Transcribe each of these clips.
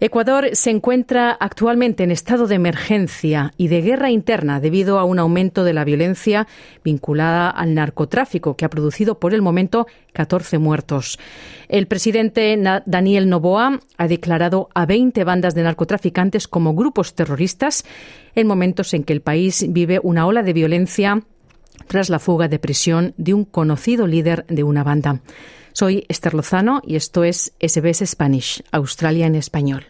Ecuador se encuentra actualmente en estado de emergencia y de guerra interna debido a un aumento de la violencia vinculada al narcotráfico que ha producido por el momento 14 muertos. El presidente Daniel Noboa ha declarado a 20 bandas de narcotraficantes como grupos terroristas en momentos en que el país vive una ola de violencia tras la fuga de prisión de un conocido líder de una banda. Soy Esther Lozano y esto es SBS Spanish, Australia en español.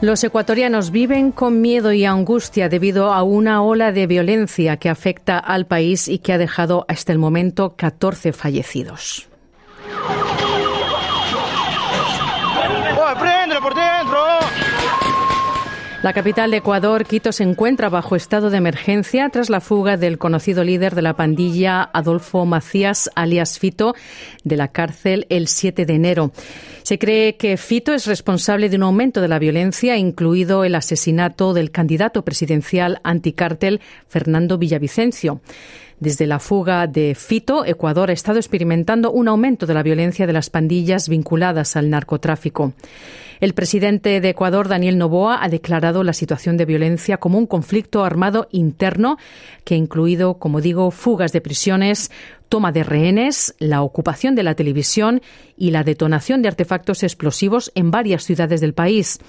Los ecuatorianos viven con miedo y angustia debido a una ola de violencia que afecta al país y que ha dejado hasta el momento 14 fallecidos. por dentro! La capital de Ecuador, Quito, se encuentra bajo estado de emergencia tras la fuga del conocido líder de la pandilla, Adolfo Macías, alias Fito, de la cárcel el 7 de enero. Se cree que Fito es responsable de un aumento de la violencia, incluido el asesinato del candidato presidencial anticártel Fernando Villavicencio. Desde la fuga de Fito, Ecuador ha estado experimentando un aumento de la violencia de las pandillas vinculadas al narcotráfico. El presidente de Ecuador, Daniel Noboa, ha declarado la situación de violencia como un conflicto armado interno que ha incluido, como digo, fugas de prisiones, toma de rehenes, la ocupación de la televisión y la detonación de artefactos explosivos en varias ciudades del país.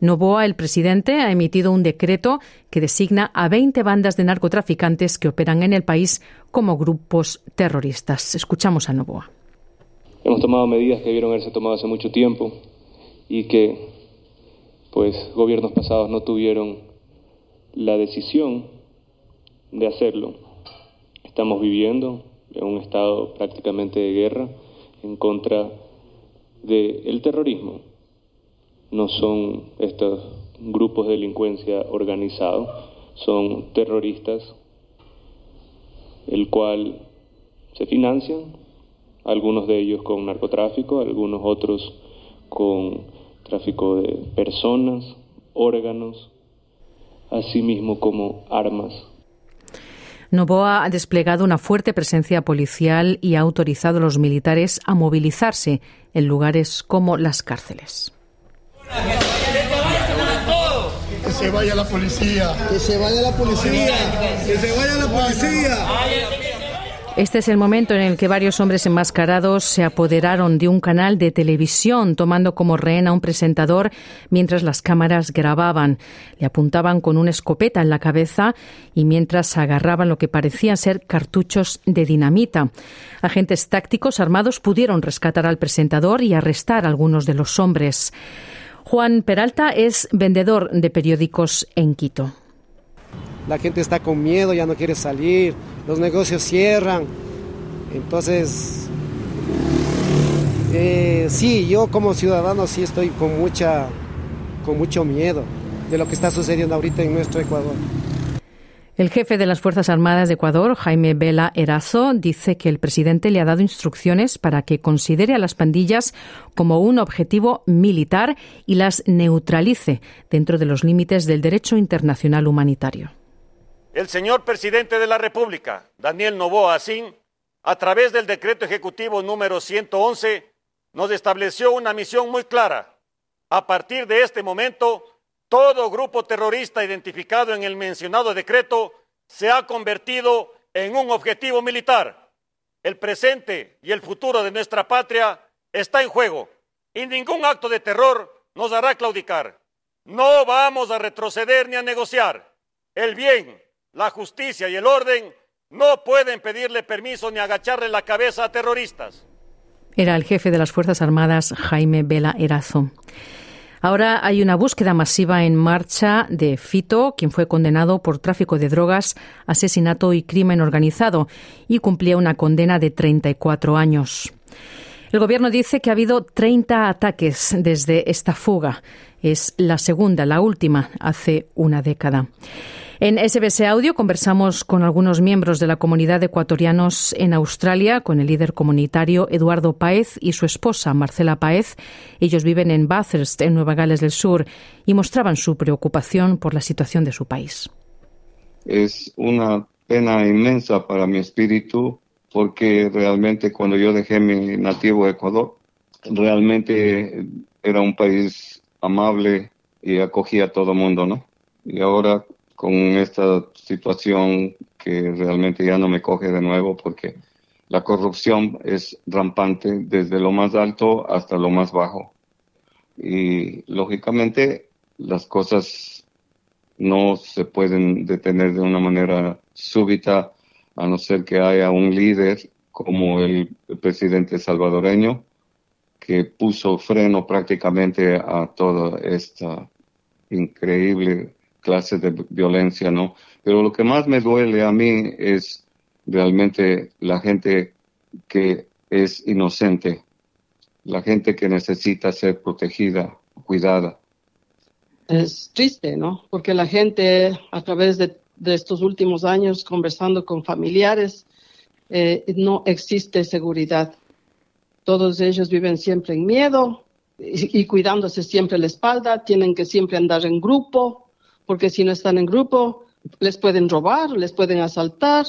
Novoa, el presidente, ha emitido un decreto que designa a 20 bandas de narcotraficantes que operan en el país como grupos terroristas. Escuchamos a Novoa. Hemos tomado medidas que debieron haberse tomado hace mucho tiempo y que pues gobiernos pasados no tuvieron la decisión de hacerlo. Estamos viviendo en un estado prácticamente de guerra en contra del terrorismo no son estos grupos de delincuencia organizados, son terroristas, el cual se financian, algunos de ellos con narcotráfico, algunos otros con tráfico de personas, órganos, así mismo como armas. Novoa ha desplegado una fuerte presencia policial y ha autorizado a los militares a movilizarse en lugares como las cárceles. Que se vaya la policía. Que se vaya la policía. Que se vaya la policía. Este es el momento en el que varios hombres enmascarados se apoderaron de un canal de televisión tomando como rehén a un presentador mientras las cámaras grababan. Le apuntaban con una escopeta en la cabeza y mientras agarraban lo que parecían ser cartuchos de dinamita. Agentes tácticos armados pudieron rescatar al presentador y arrestar a algunos de los hombres. Juan Peralta es vendedor de periódicos en Quito. La gente está con miedo, ya no quiere salir, los negocios cierran. Entonces, eh, sí, yo como ciudadano sí estoy con, mucha, con mucho miedo de lo que está sucediendo ahorita en nuestro Ecuador. El jefe de las Fuerzas Armadas de Ecuador, Jaime Vela Erazo, dice que el presidente le ha dado instrucciones para que considere a las pandillas como un objetivo militar y las neutralice dentro de los límites del derecho internacional humanitario. El señor presidente de la República, Daniel Novoa Asín, a través del decreto ejecutivo número 111, nos estableció una misión muy clara. A partir de este momento, todo grupo terrorista identificado en el mencionado decreto se ha convertido en un objetivo militar. El presente y el futuro de nuestra patria está en juego y ningún acto de terror nos hará claudicar. No vamos a retroceder ni a negociar. El bien, la justicia y el orden no pueden pedirle permiso ni agacharle la cabeza a terroristas. Era el jefe de las Fuerzas Armadas, Jaime Vela Erazo. Ahora hay una búsqueda masiva en marcha de Fito, quien fue condenado por tráfico de drogas, asesinato y crimen organizado y cumplía una condena de 34 años. El gobierno dice que ha habido 30 ataques desde esta fuga. Es la segunda, la última, hace una década. En SBS Audio conversamos con algunos miembros de la comunidad de ecuatorianos en Australia, con el líder comunitario Eduardo Paez y su esposa Marcela Paez. Ellos viven en Bathurst, en Nueva Gales del Sur, y mostraban su preocupación por la situación de su país. Es una pena inmensa para mi espíritu porque realmente cuando yo dejé mi nativo Ecuador, realmente era un país amable y acogía a todo mundo, ¿no? Y ahora con esta situación que realmente ya no me coge de nuevo porque la corrupción es rampante desde lo más alto hasta lo más bajo. Y lógicamente las cosas no se pueden detener de una manera súbita a no ser que haya un líder como el presidente salvadoreño que puso freno prácticamente a toda esta increíble clase de violencia, ¿no? Pero lo que más me duele a mí es realmente la gente que es inocente, la gente que necesita ser protegida, cuidada. Es triste, ¿no? Porque la gente a través de, estos últimos años conversando con familiares, eh, no existe seguridad. Todos ellos viven siempre en miedo y, y cuidándose siempre la espalda, tienen que siempre andar en grupo, porque si no están en grupo, les pueden robar, les pueden asaltar,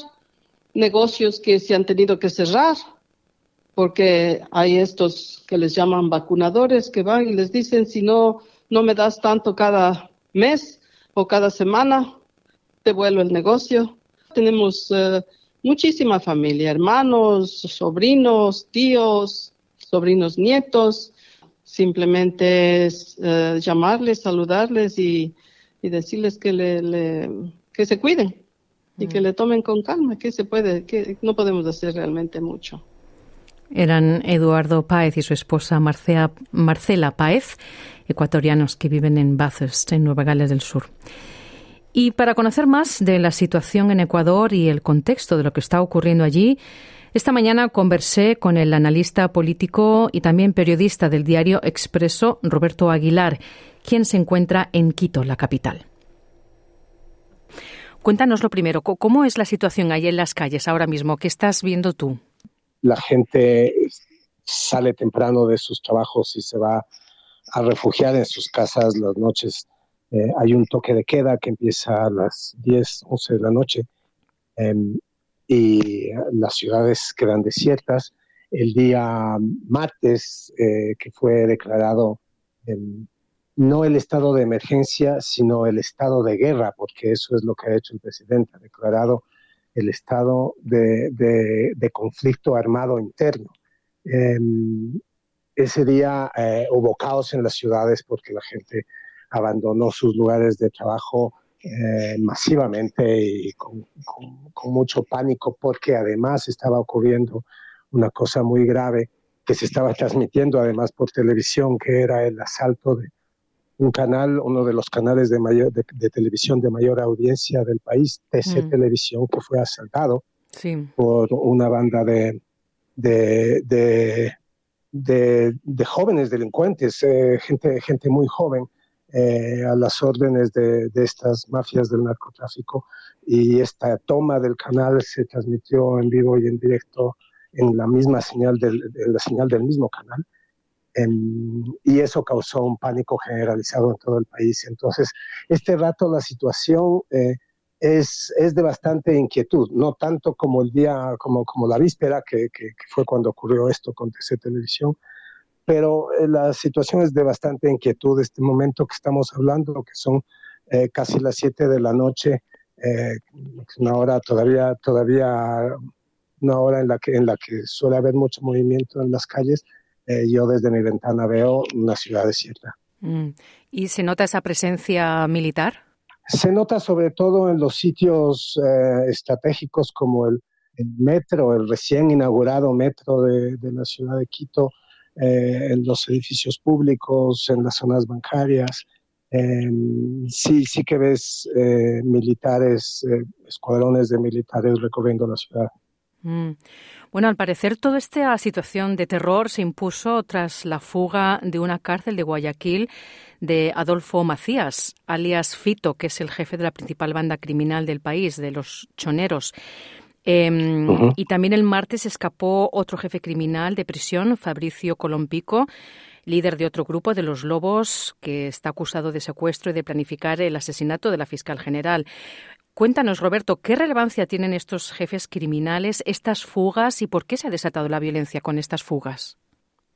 negocios que se han tenido que cerrar, porque hay estos que les llaman vacunadores que van y les dicen, si no, no me das tanto cada mes o cada semana, te vuelvo el negocio. Tenemos eh, muchísima familia, hermanos, sobrinos, tíos, sobrinos nietos. Simplemente es eh, llamarles, saludarles y y decirles que, le, que se cuiden y que mm. le tomen con calma, que se puede, que no podemos hacer realmente mucho. Eran Eduardo Páez y su esposa Marcea, Marcela Páez, ecuatorianos que viven en Bathurst, en Nueva Gales del Sur. Y para conocer más de la situación en Ecuador y el contexto de lo que está ocurriendo allí, esta mañana conversé con el analista político y también periodista del diario Expreso, Roberto Aguilar, quien se encuentra en Quito, la capital. Cuéntanos lo primero, ¿cómo es la situación ahí en las calles ahora mismo? ¿Qué estás viendo tú? La gente sale temprano de sus trabajos y se va a refugiar en sus casas las noches. Eh, hay un toque de queda que empieza a las 10, 11 de la noche em, y las ciudades quedan desiertas. El día martes, eh, que fue declarado no el estado de emergencia, sino el estado de guerra, porque eso es lo que ha hecho el presidente, ha declarado el estado de, conflicto armado interno. Em, ese día eh, hubo caos en las ciudades porque la gente abandonó sus lugares de trabajo eh, masivamente y con, mucho pánico porque además estaba ocurriendo una cosa muy grave que se estaba transmitiendo además por televisión, que era el asalto de, un canal, uno de los canales de, mayor, de, televisión de mayor audiencia del país, TC mm. Televisión, que fue asaltado por una banda de, de, de jóvenes delincuentes, eh, gente, gente muy joven, eh, a las órdenes de, estas mafias del narcotráfico. Y esta toma del canal se transmitió en vivo y en directo en la misma señal del, en la señal del mismo canal y eso causó un pánico generalizado en todo el país. Entonces, este rato la situación eh, es, es, de bastante inquietud, no tanto como el día, como, como la víspera, que, que, fue cuando ocurrió esto con TC Televisión, pero eh, la situación es de bastante inquietud. Este momento que estamos hablando, que son eh, casi las 7 de la noche, una hora todavía, todavía una hora en la que, en la que suele haber mucho movimiento en las calles, eh, yo desde mi ventana veo una ciudad desierta. Mm. ¿Y se nota esa presencia militar? Se nota sobre todo en los sitios eh, estratégicos como el, metro, el recién inaugurado metro de, la ciudad de Quito, eh, en los edificios públicos, en las zonas bancarias. Em, sí, sí que ves militares, escuadrones de militares recorriendo la ciudad. Mm. Bueno, al parecer toda esta situación de terror se impuso tras la fuga de una cárcel de Guayaquil de Adolfo Macías, alias Fito, que es el jefe de la principal banda criminal del país, de los choneros. Em, y también el martes escapó otro jefe criminal de prisión, Fabricio Colompico, líder de otro grupo de los Lobos, que está acusado de secuestro y de planificar el asesinato de la fiscal general. Cuéntanos, Roberto, ¿qué relevancia tienen estos jefes criminales, estas fugas y por qué se ha desatado la violencia con estas fugas?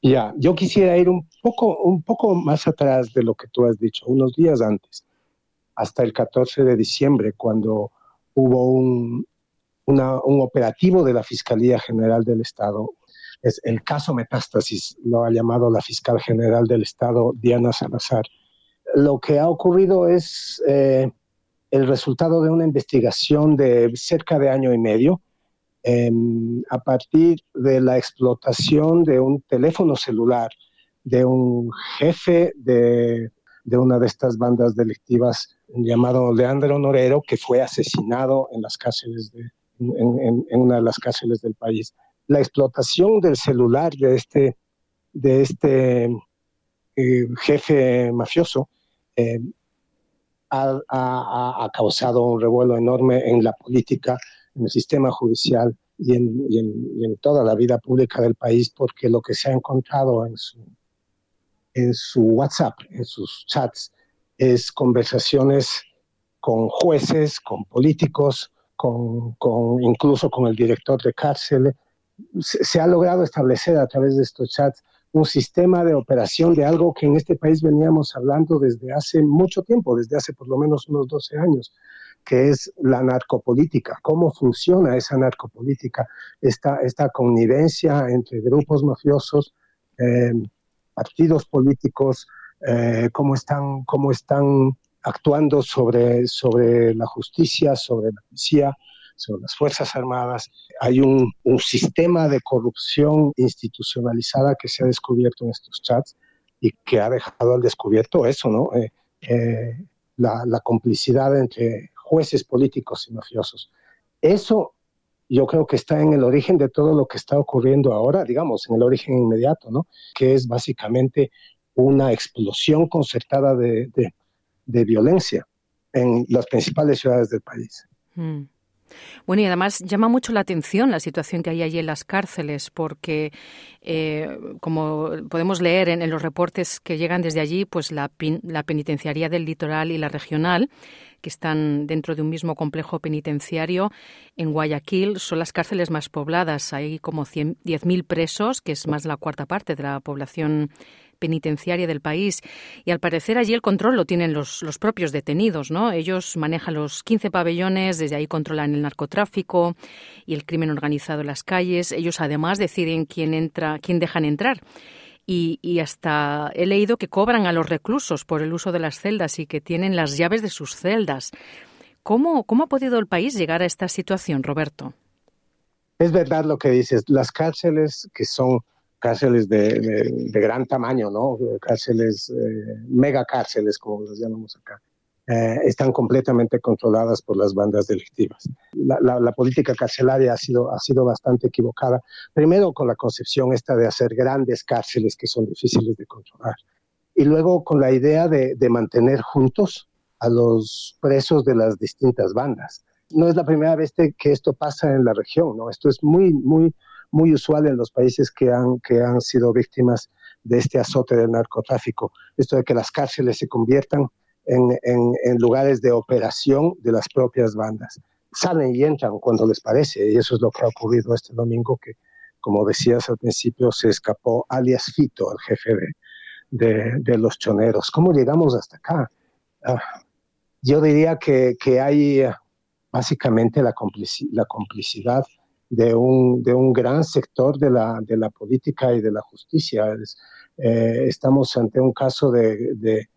Ya, yo quisiera ir un poco, un poco más atrás de lo que tú has dicho, unos días antes, hasta el 14 de diciembre, cuando hubo un, un operativo de la Fiscalía General del Estado. Es el caso Metástasis, lo ha llamado la fiscal general del Estado, Diana Salazar. Lo que ha ocurrido es eh, el resultado de una investigación de cerca de año y medio em, a partir de la explotación de un teléfono celular de un jefe de, de una de estas bandas delictivas llamado Leandro Norero, que fue asesinado en las cárceles de, en, una de las cárceles del país. La explotación del celular de este, de este eh, jefe mafioso eh, ha, causado un revuelo enorme en la política, en el sistema judicial y en, toda la vida pública del país, porque lo que se ha encontrado en su, en su WhatsApp, en sus chats, es conversaciones con jueces, con políticos, con, incluso con el director de cárcel. se, ha logrado establecer a través de estos chats un sistema de operación de algo que en este país veníamos hablando desde hace mucho tiempo, desde hace por lo menos unos 12 años, que es la narcopolítica, cómo funciona esa narcopolítica, esta, esta connivencia entre grupos mafiosos, eh, partidos políticos, eh, cómo, están, cómo están actuando sobre, sobre la justicia, sobre la policía, sobre las Fuerzas Armadas. Hay un, un, sistema de corrupción institucionalizada que se ha descubierto en estos chats y que ha dejado al descubierto eso, ¿no? Eh, eh, la, la, complicidad entre jueces políticos y mafiosos. Eso yo creo que está en el origen de todo lo que está ocurriendo ahora, digamos, en el origen inmediato, ¿no? Que es básicamente una explosión concertada de, de, de violencia en las principales ciudades del país. Mm. Bueno, y además llama mucho la atención la situación que hay allí en las cárceles, porque, eh, como podemos leer en, los reportes que llegan desde allí, pues la, la penitenciaría del litoral y la regional que están dentro de un mismo complejo penitenciario en Guayaquil son las cárceles más pobladas. Hay como 10.000 presos, que es más de la cuarta parte de la población penitenciaria del país. Y al parecer allí el control lo tienen los, los propios detenidos, ¿no? Ellos manejan los 15 pabellones, desde ahí controlan el narcotráfico y el crimen organizado en las calles. Ellos además deciden quién entra, quién dejan entrar. Y, hasta he leído que cobran a los reclusos por el uso de las celdas y que tienen las llaves de sus celdas. ¿Cómo, cómo ha podido el país llegar a esta situación, Roberto? Es verdad lo que dices. Las cárceles que son cárceles de, gran tamaño, ¿no? Cárceles, eh, mega cárceles, como las llamamos acá, eh, están completamente controladas por las bandas delictivas. La, política carcelaria ha sido, ha sido bastante equivocada, primero con la concepción esta de hacer grandes cárceles que son difíciles de controlar, y luego con la idea de, de mantener juntos a los presos de las distintas bandas. No es la primera vez que esto pasa en la región, ¿no? Esto es muy, muy muy usual en los países que han, que han sido víctimas de este azote del narcotráfico. Esto de que las cárceles se conviertan en, en, lugares de operación de las propias bandas. Salen y entran cuando les parece, y eso es lo que ha ocurrido este domingo, que, como decías al principio, se escapó alias Fito, el jefe de, de, los choneros. ¿Cómo llegamos hasta acá? Ah, yo diría que, que hay ah, básicamente la, la complicidad de un, de un gran sector de la, de la política y de la justicia. Eh, estamos ante un caso de, de,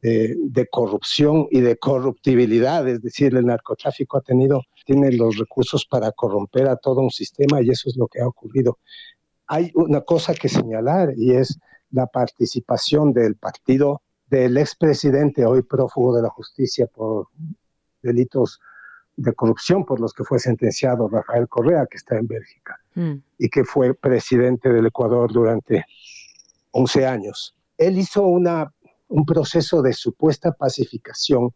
de, corrupción y de corruptibilidad, es decir, el narcotráfico ha tenido, tiene los recursos para corromper a todo un sistema y eso es lo que ha ocurrido. Hay una cosa que señalar y es la participación del partido del expresidente, hoy prófugo de la justicia por delitos de corrupción por los que fue sentenciado Rafael Correa, que está en Bélgica, mm. y que fue presidente del Ecuador durante 11 años. Él hizo una, un proceso de supuesta pacificación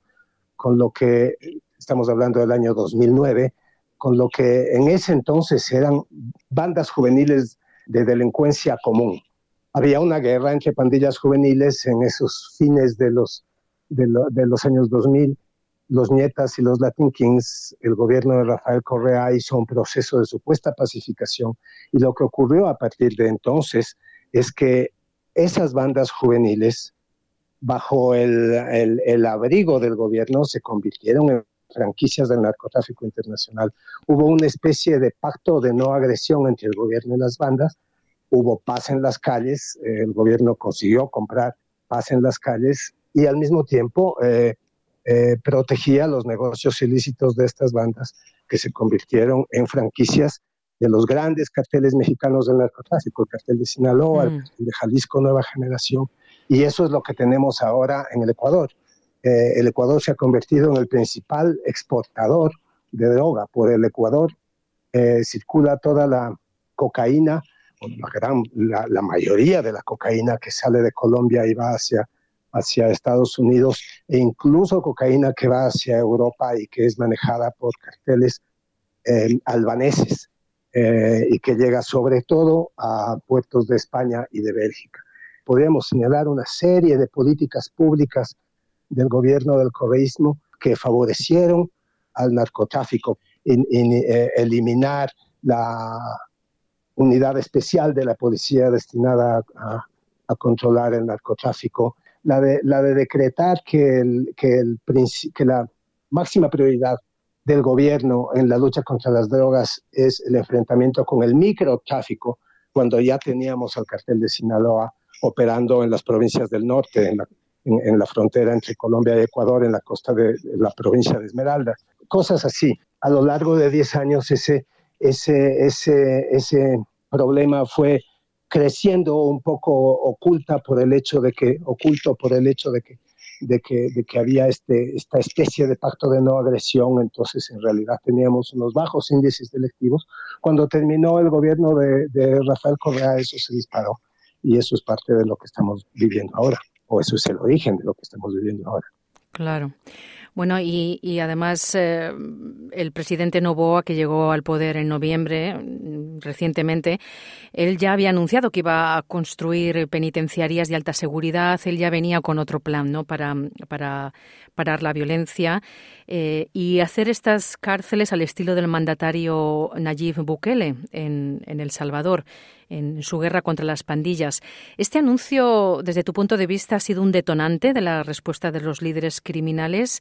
con lo que, estamos hablando del año 2009, con lo que en ese entonces eran bandas juveniles de delincuencia común. Había una guerra entre pandillas juveniles en esos fines de los, de, de los años 2000 los Nietas y los Latin Kings, el gobierno de Rafael Correa hizo un proceso de supuesta pacificación y lo que ocurrió a partir de entonces es que esas bandas juveniles, bajo el, abrigo del gobierno, se convirtieron en franquicias del narcotráfico internacional. Hubo una especie de pacto de no agresión entre el gobierno y las bandas, hubo paz en las calles, el gobierno consiguió comprar paz en las calles y al mismo tiempo eh, eh, protegía los negocios ilícitos de estas bandas que se convirtieron en franquicias de los grandes carteles mexicanos del narcotráfico, el cartel de Sinaloa, el mm. cartel de Jalisco Nueva Generación, y eso es lo que tenemos ahora en el Ecuador. Eh, el Ecuador se ha convertido en el principal exportador de droga. Por el Ecuador eh, circula toda la cocaína, la, gran, la mayoría de la cocaína que sale de Colombia y va hacia hacia Estados Unidos e incluso cocaína que va hacia Europa y que es manejada por carteles eh, albaneses eh, y que llega sobre todo a puertos de España y de Bélgica. Podríamos señalar una serie de políticas públicas del gobierno del correísmo que favorecieron al narcotráfico, en, eh, eliminar la unidad especial de la policía destinada a controlar el narcotráfico, la de, la de decretar que, el, que, el, que la máxima prioridad del gobierno en la lucha contra las drogas es el enfrentamiento con el microtráfico, cuando ya teníamos al cartel de Sinaloa operando en las provincias del norte, en la, en, la frontera entre Colombia y Ecuador, en la costa de, la provincia de Esmeralda. Cosas así. A lo largo de 10 años ese, ese, ese, ese problema fue creciendo un poco oculta por el hecho de que, oculto por el hecho de que, de que, de que había este, esta especie de pacto de no agresión, entonces en realidad teníamos unos bajos índices delictivos. Cuando terminó el gobierno de, de Rafael Correa, eso se disparó y eso es parte de lo que estamos viviendo ahora, o eso es el origen de lo que estamos viviendo ahora. Claro. Bueno, y, y además eh, el presidente Novoa, que llegó al poder en noviembre mm, recientemente, él ya había anunciado que iba a construir penitenciarias de alta seguridad. Él ya venía con otro plan, ¿no? Para, para parar la violencia eh, y hacer estas cárceles al estilo del mandatario Nayib Bukele en, en El Salvador en su guerra contra las pandillas. ¿Este anuncio, desde tu punto de vista, ha sido un detonante de la respuesta de los líderes criminales?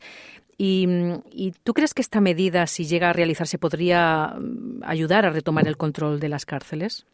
¿Y, tú crees que esta medida, si llega a realizarse, podría mm, ayudar a retomar el control de las cárceles?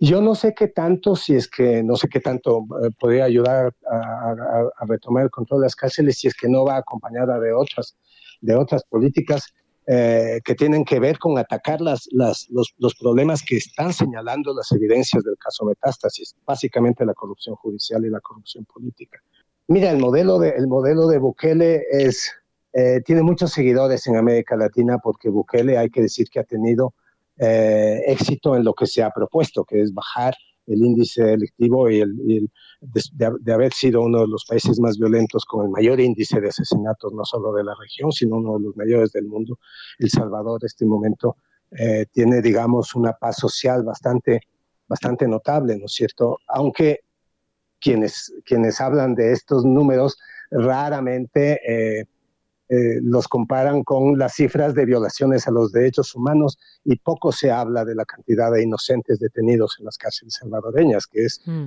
Yo no sé qué tanto, si es que no sé qué tanto eh, podría ayudar a, retomar el control de las cárceles, si es que no va acompañada de otras, de otras políticas eh, que tienen que ver con atacar las, las, los, los, problemas que están señalando las evidencias del caso Metástasis, básicamente la corrupción judicial y la corrupción política. Mira, el modelo de, el modelo de Bukele es, eh, tiene muchos seguidores en América Latina porque Bukele hay que decir que ha tenido eh, éxito en lo que se ha propuesto, que es bajar el índice delictivo y, el, de, haber sido uno de los países más violentos con el mayor índice de asesinatos, no solo de la región, sino uno de los mayores del mundo. El Salvador, en este momento, eh, tiene, digamos, una paz social bastante, bastante notable, ¿no es cierto? Aunque quienes, quienes hablan de estos números raramente eh, eh, los comparan con las cifras de violaciones a los derechos humanos y poco se habla de la cantidad de inocentes detenidos en las cárceles salvadoreñas, que es mm.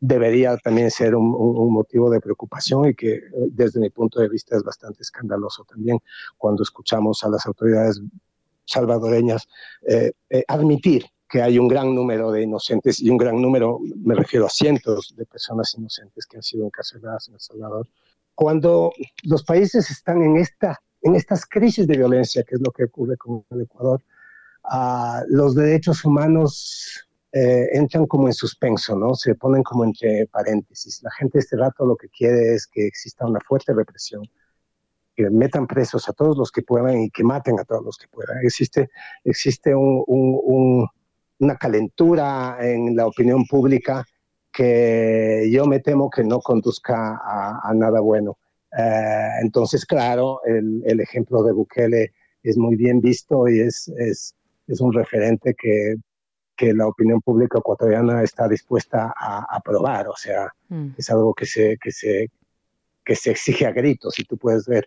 debería también ser un, motivo de preocupación y que eh, desde mi punto de vista es bastante escandaloso también cuando escuchamos a las autoridades salvadoreñas eh, admitir que hay un gran número de inocentes y un gran número, me refiero a cientos de personas inocentes que han sido encarceladas en El Salvador cuando los países están en, esta, en estas crisis de violencia, que es lo que ocurre con el Ecuador, uh, los derechos humanos eh, entran como en suspenso, ¿no? Se ponen como entre paréntesis. La gente este rato lo que quiere es que exista una fuerte represión, que metan presos a todos los que puedan y que maten a todos los que puedan. Existe, existe una calentura en la opinión pública que yo me temo que no conduzca a, nada bueno. Eh, entonces, claro, el, el, ejemplo de Bukele es muy bien visto y es, es, es un referente que, que, la opinión pública ecuatoriana está dispuesta a aprobar. O sea, mm. es algo que se, que, se, que se exige a gritos. Y tú puedes ver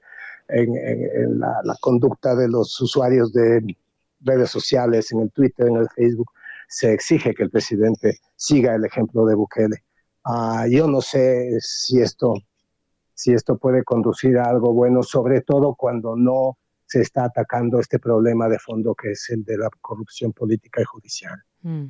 en, en, la, la, conducta de los usuarios de redes sociales, en el Twitter, en el Facebook, se exige que el presidente siga el ejemplo de Bukele. Uh, yo no sé si esto, si esto puede conducir a algo bueno, sobre todo cuando no se está atacando este problema de fondo que es el de la corrupción política y judicial. Mm.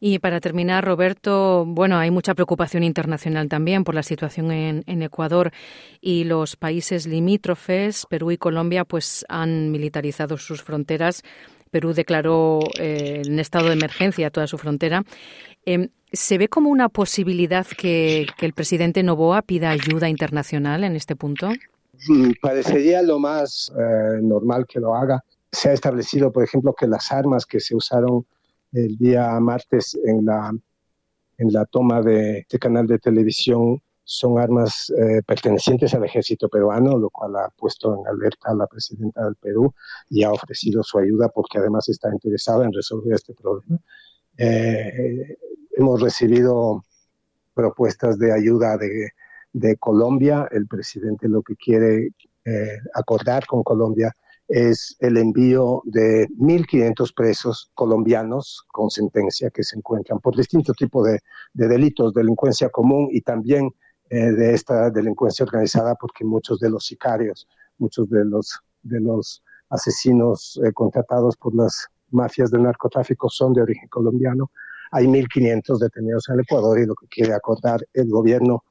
Y para terminar, Roberto, bueno, hay mucha preocupación internacional también por la situación en, en, Ecuador y los países limítrofes, Perú y Colombia, pues han militarizado sus fronteras Perú declaró eh, en estado de emergencia toda su frontera. Em, ¿Se ve como una posibilidad que, el presidente Novoa pida ayuda internacional en este punto? Mm, parecería lo más eh, normal que lo haga. Se ha establecido, por ejemplo, que las armas que se usaron el día martes en la, en la toma de este canal de televisión son armas eh, pertenecientes al ejército peruano, lo cual ha puesto en alerta a la presidenta del Perú y ha ofrecido su ayuda porque además está interesada en resolver este problema. Eh, hemos recibido propuestas de ayuda de, Colombia. El presidente lo que quiere eh, acordar con Colombia es el envío de 1.500 presos colombianos con sentencia que se encuentran por distintos tipos de, de delitos, delincuencia común y también eh, de esta delincuencia organizada porque muchos de los sicarios, muchos de los, de los asesinos eh, contratados por las mafias del narcotráfico son de origen colombiano. Hay 1.500 detenidos en el Ecuador y lo que quiere acordar el gobierno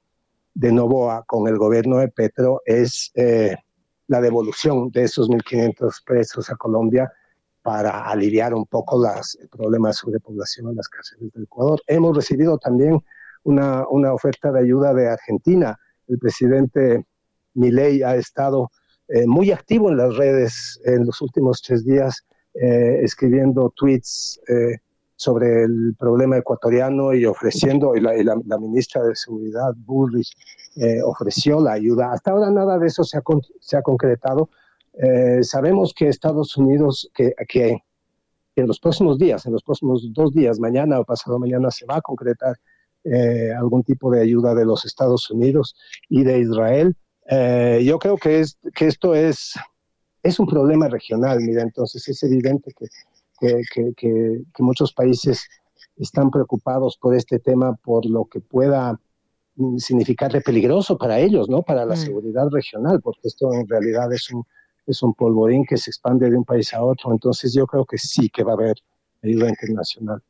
de Novoa con el gobierno de Petro es eh, la devolución de esos 1.500 presos a Colombia para aliviar un poco las, el problema de sobrepoblación en las cárceles del Ecuador. Hemos recibido también una, una oferta de ayuda de Argentina. El presidente Milei ha estado eh, muy activo en las redes en los últimos tres días, eh, escribiendo tweets eh, sobre el problema ecuatoriano y ofreciendo, y la, la, ministra de Seguridad, Bullrich, ofreció la ayuda. Hasta ahora nada de eso se ha, se ha concretado. sabemos que Estados Unidos, que, que en los próximos días, en los próximos dos días, mañana o pasado mañana, se va a concretar eh, algún tipo de ayuda de los Estados Unidos y de Israel. Eh, yo creo que, es, que esto es, es un problema regional, mira, entonces es evidente que, que, que, que muchos países están preocupados por este tema, por lo que pueda significar de peligroso para ellos, ¿no? Para la mm. seguridad regional, porque esto en realidad es un, es un polvorín que se expande de un país a otro. Entonces yo creo que sí que va a haber ayuda internacional.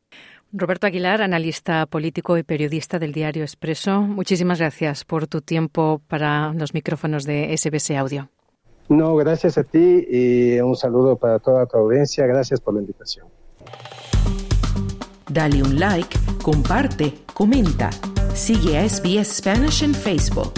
Roberto Aguilar, analista político y periodista del diario Expreso, muchísimas gracias por tu tiempo para los micrófonos de SBS Audio. No, gracias a ti y un saludo para toda tu audiencia. Gracias por la invitación. Dale un like, comparte, comenta. Sigue a SBS Spanish en Facebook.